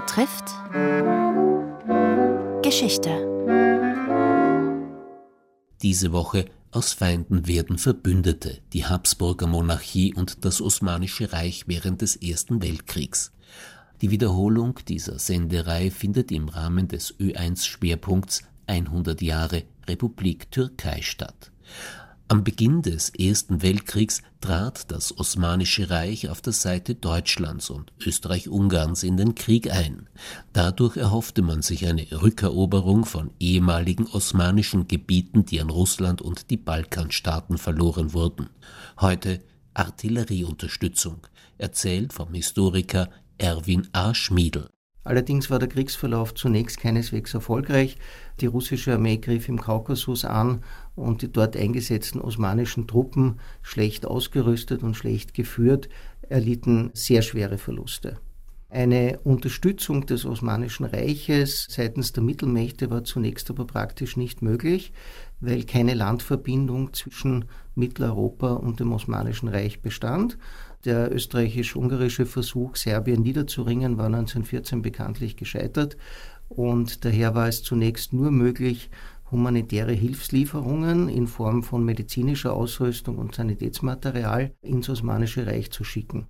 betrifft Geschichte. Diese Woche aus Feinden werden Verbündete, die Habsburger Monarchie und das Osmanische Reich während des Ersten Weltkriegs. Die Wiederholung dieser Senderei findet im Rahmen des Ö1-Schwerpunkts 100 Jahre Republik Türkei statt. Am Beginn des Ersten Weltkriegs trat das Osmanische Reich auf der Seite Deutschlands und Österreich-Ungarns in den Krieg ein. Dadurch erhoffte man sich eine Rückeroberung von ehemaligen osmanischen Gebieten, die an Russland und die Balkanstaaten verloren wurden. Heute Artillerieunterstützung, erzählt vom Historiker Erwin A. Schmiedl. Allerdings war der Kriegsverlauf zunächst keineswegs erfolgreich. Die russische Armee griff im Kaukasus an und die dort eingesetzten osmanischen Truppen, schlecht ausgerüstet und schlecht geführt, erlitten sehr schwere Verluste. Eine Unterstützung des Osmanischen Reiches seitens der Mittelmächte war zunächst aber praktisch nicht möglich, weil keine Landverbindung zwischen Mitteleuropa und dem Osmanischen Reich bestand. Der österreichisch-ungarische Versuch, Serbien niederzuringen, war 1914 bekanntlich gescheitert und daher war es zunächst nur möglich, humanitäre Hilfslieferungen in Form von medizinischer Ausrüstung und Sanitätsmaterial ins Osmanische Reich zu schicken.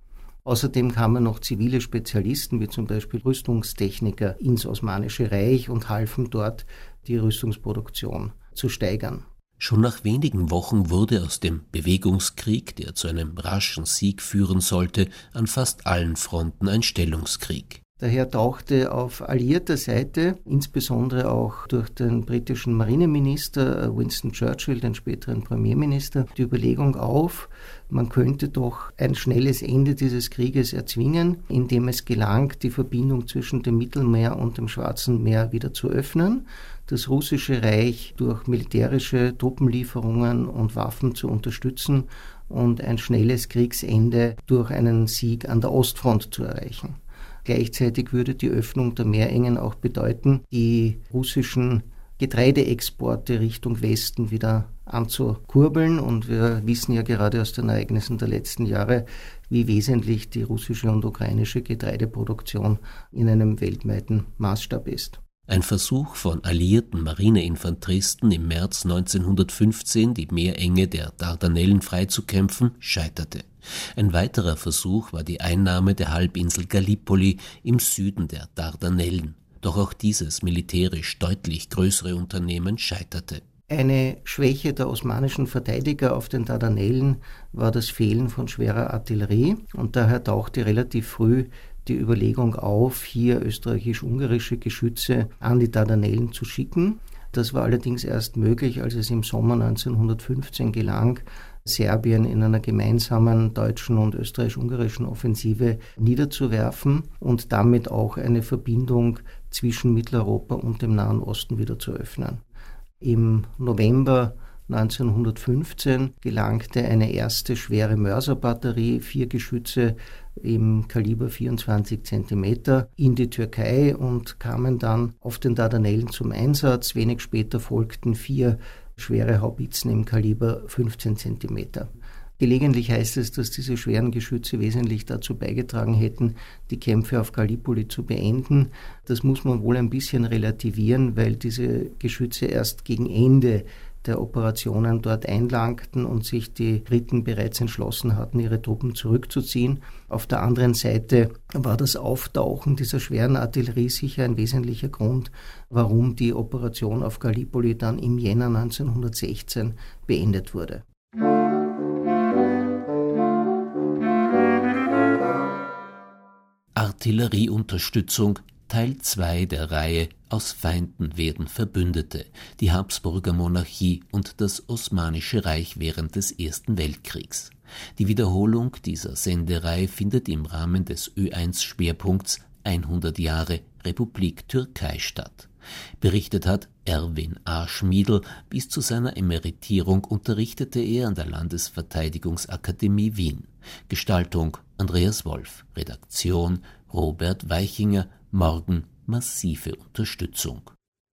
Außerdem kamen noch zivile Spezialisten, wie zum Beispiel Rüstungstechniker, ins Osmanische Reich und halfen dort, die Rüstungsproduktion zu steigern. Schon nach wenigen Wochen wurde aus dem Bewegungskrieg, der zu einem raschen Sieg führen sollte, an fast allen Fronten ein Stellungskrieg. Daher tauchte auf alliierter Seite, insbesondere auch durch den britischen Marineminister Winston Churchill, den späteren Premierminister, die Überlegung auf, man könnte doch ein schnelles Ende dieses Krieges erzwingen, indem es gelang, die Verbindung zwischen dem Mittelmeer und dem Schwarzen Meer wieder zu öffnen, das russische Reich durch militärische Truppenlieferungen und Waffen zu unterstützen und ein schnelles Kriegsende durch einen Sieg an der Ostfront zu erreichen. Gleichzeitig würde die Öffnung der Meerengen auch bedeuten, die russischen Getreideexporte Richtung Westen wieder anzukurbeln. Und wir wissen ja gerade aus den Ereignissen der letzten Jahre, wie wesentlich die russische und ukrainische Getreideproduktion in einem weltweiten Maßstab ist. Ein Versuch von alliierten Marineinfanteristen im März 1915, die Meerenge der Dardanellen freizukämpfen, scheiterte. Ein weiterer Versuch war die Einnahme der Halbinsel Gallipoli im Süden der Dardanellen. Doch auch dieses militärisch deutlich größere Unternehmen scheiterte. Eine Schwäche der osmanischen Verteidiger auf den Dardanellen war das Fehlen von schwerer Artillerie und daher tauchte relativ früh die Überlegung auf, hier österreichisch-ungarische Geschütze an die Dardanellen zu schicken. Das war allerdings erst möglich, als es im Sommer 1915 gelang, Serbien in einer gemeinsamen deutschen und österreichisch-ungarischen Offensive niederzuwerfen und damit auch eine Verbindung zwischen Mitteleuropa und dem Nahen Osten wieder zu öffnen. Im November 1915 gelangte eine erste schwere Mörserbatterie, vier Geschütze im Kaliber 24 cm in die Türkei und kamen dann auf den Dardanellen zum Einsatz. Wenig später folgten vier schwere Haubitzen im Kaliber 15 cm. Gelegentlich heißt es, dass diese schweren Geschütze wesentlich dazu beigetragen hätten, die Kämpfe auf Gallipoli zu beenden. Das muss man wohl ein bisschen relativieren, weil diese Geschütze erst gegen Ende der Operationen dort einlangten und sich die Briten bereits entschlossen hatten, ihre Truppen zurückzuziehen. Auf der anderen Seite war das Auftauchen dieser schweren Artillerie sicher ein wesentlicher Grund, warum die Operation auf Gallipoli dann im Jänner 1916 beendet wurde. Artillerieunterstützung Teil 2 der Reihe Aus Feinden werden Verbündete, die Habsburger Monarchie und das Osmanische Reich während des Ersten Weltkriegs. Die Wiederholung dieser Senderei findet im Rahmen des Ö1-Schwerpunkts 100 Jahre Republik Türkei statt. Berichtet hat Erwin A. Schmiedl. Bis zu seiner Emeritierung unterrichtete er an der Landesverteidigungsakademie Wien. Gestaltung Andreas Wolf. Redaktion Robert Weichinger. Morgen massive Unterstützung.